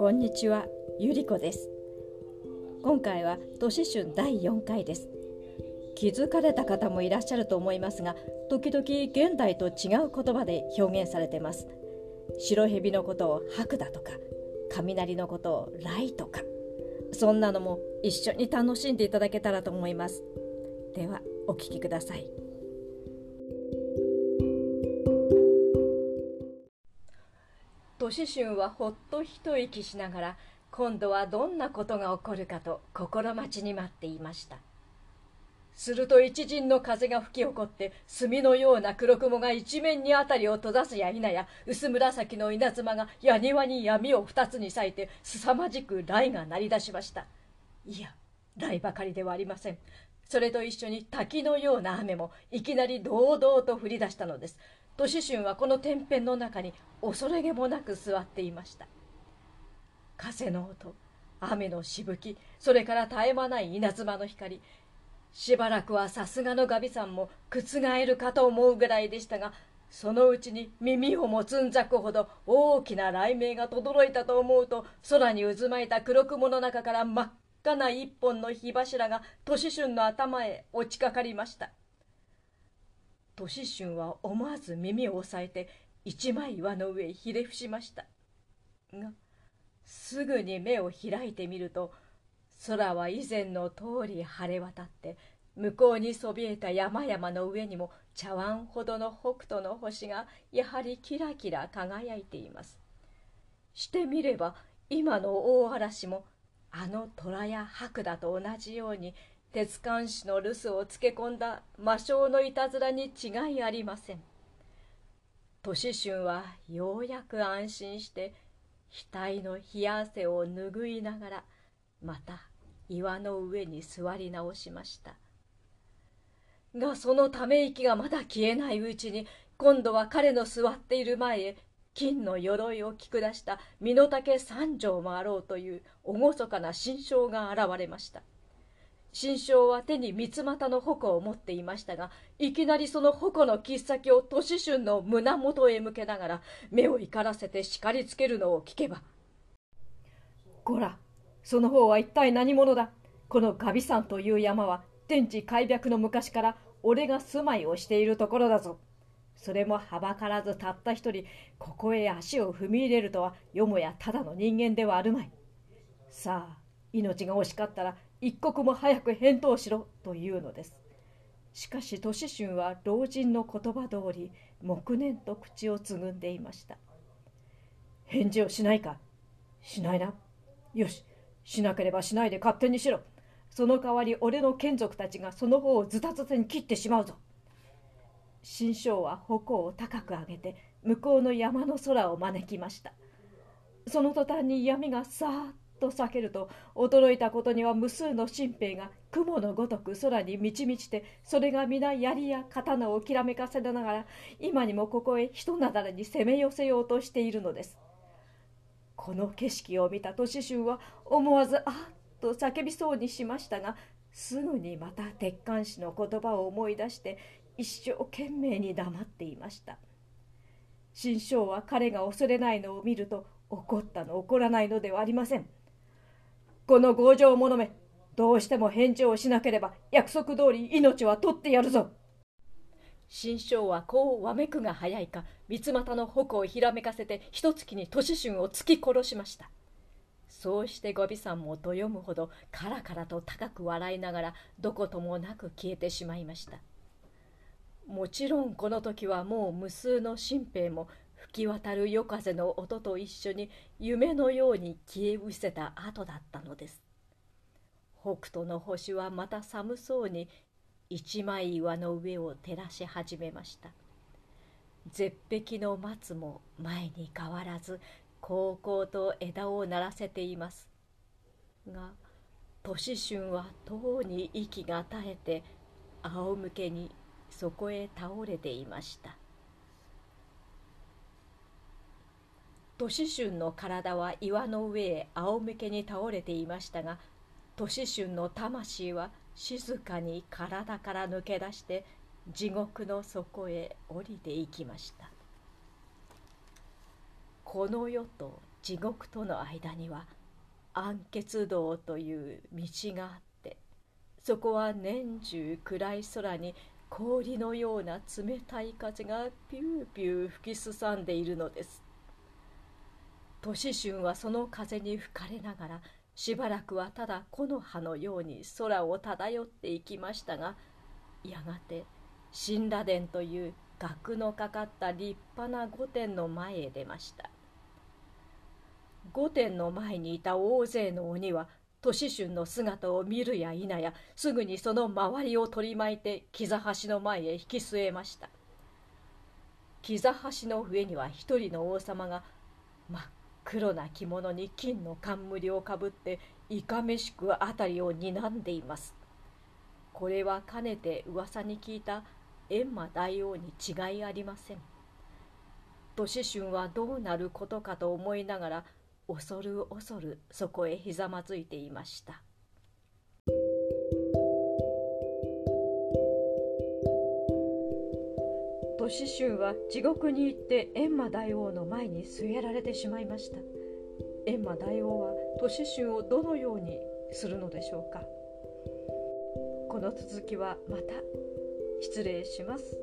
こんにちは、ゆりこです。今回は年春第4回です。気づかれた方もいらっしゃると思いますが時々現代と違う言葉で表現されてます。白蛇のことを白だとか雷のことを雷とかそんなのも一緒に楽しんでいただけたらと思います。ではお聞きください。年春はほっと一息しながら今度はどんなことが起こるかと心待ちに待っていました。すると一陣の風が吹き起こって墨のような黒雲が一面に辺りを閉ざすや否や薄紫の稲妻が矢庭に闇を二つに裂いて凄まじく雷が鳴り出しました。いや雷ばかりではありません。それと一緒に滝のような雨もいきなり堂々と降り出したのです。年春はこの天辺の中に恐れげもなく座っていました。風の音雨のしぶきそれから絶え間ない稲妻の光しばらくはさすがのガビさんも覆るかと思うぐらいでしたがそのうちに耳をもつんざくほど大きな雷鳴が轟いたと思うと空に渦巻いた黒雲の中から真っ赤な一本の火柱が年春の頭へ落ちかかりました。年春は思わず耳を押さえて一枚岩の上ひれ伏しました。がすぐに目を開いてみると空は以前の通り晴れ渡って向こうにそびえた山々の上にも茶碗ほどの北斗の星がやはりキラキラ輝いています。してみれば今の大嵐もあの虎や白だと同じように鉄管師の留守をつけ込んだ魔性のいたずらに違いありません。年春はようやく安心して額の冷や汗を拭いながらまた岩の上に座り直しました。がそのため息がまだ消えないうちに今度は彼の座っている前へ金の鎧を着下した身の丈三丈もあろうという厳かな新将が現れました。新将は手に三つ股の矛を持っていましたがいきなりその矛の切っ先を年春の胸元へ向けながら目を怒らせて叱りつけるのを聞けば「こらその方は一体何者だこのガビ山という山は天地開闢の昔から俺が住まいをしているところだぞ。それもはばからずたった一人ここへ足を踏み入れるとはよもやただの人間ではあるまい。さあ命が惜しかったら一刻も早く返答しろというのです。しかし年春は老人の言葉通り黙念と口をつぐんでいました。返事をしないか？しないな。よししなければしないで勝手にしろ。その代わり俺の眷属たちがその方をズタズタに切ってしまうぞ。新将は矛を高く上げて向こうの山の空を招きました。その途端に闇がさーっと裂けると驚いたことには無数の新兵が雲のごとく空に満ち満ちてそれが皆槍や刀をきらめかせながら今にもここへ人なだらに攻め寄せようとしているのです。この景色を見た年春は思わず「あっ!」と叫びそうにしましたがすぐにまた鉄管師の言葉を思い出して一生懸命に黙っていました新章は彼が恐れないのを見ると怒ったの怒らないのではありませんこの強情者めどうしても返事をしなければ約束通り命は取ってやるぞ。新章はこうわめくが早いか三股の矛をひらめかせて一月に年春を突き殺しました。そうしてゴビさんもどよむほどカラカラと高く笑いながらどこともなく消えてしまいました。もちろんこの時はもう無数の新兵も吹き渡る夜風の音と一緒に夢のように消え失せた後だったのです。北斗の星はまた寒そうに一枚岩の上を照らし始めました。絶壁の松も前に変わらずこうこうと枝を鳴らせています。が年春はとうに息が絶えて仰向けにそこへ倒れていました。年春の体は岩の上へ仰向けに倒れていましたが年春の魂は静かに体から抜け出して地獄の底へ降りていきました。この世と地獄との間には暗血道という道があってそこは年中暗い空に氷のような冷たい風がピューピュー吹きすさんでいるのです。年春はその風に吹かれながらしばらくはただ木の葉のように空を漂っていきましたがやがて神羅殿という額のかかった立派な御殿の前へ出ました。御殿の前にいた大勢の鬼は年春の姿を見るや否やすぐにその周りを取り巻いて木座橋の前へ引き据えました。木座橋の上には一人の王様が真っ黒な着物に金の冠をかぶっていかめしく辺りを睨んでいます。これはかねて噂に聞いた閻魔大王に違いありません。年春はどうなることかと思いながら恐る恐るそこへひざまずいていました。年春は地獄に行って閻魔大王の前に据えられてしまいました。閻魔大王は都市春をどのようにするのでしょうか。この続きはまた。失礼します。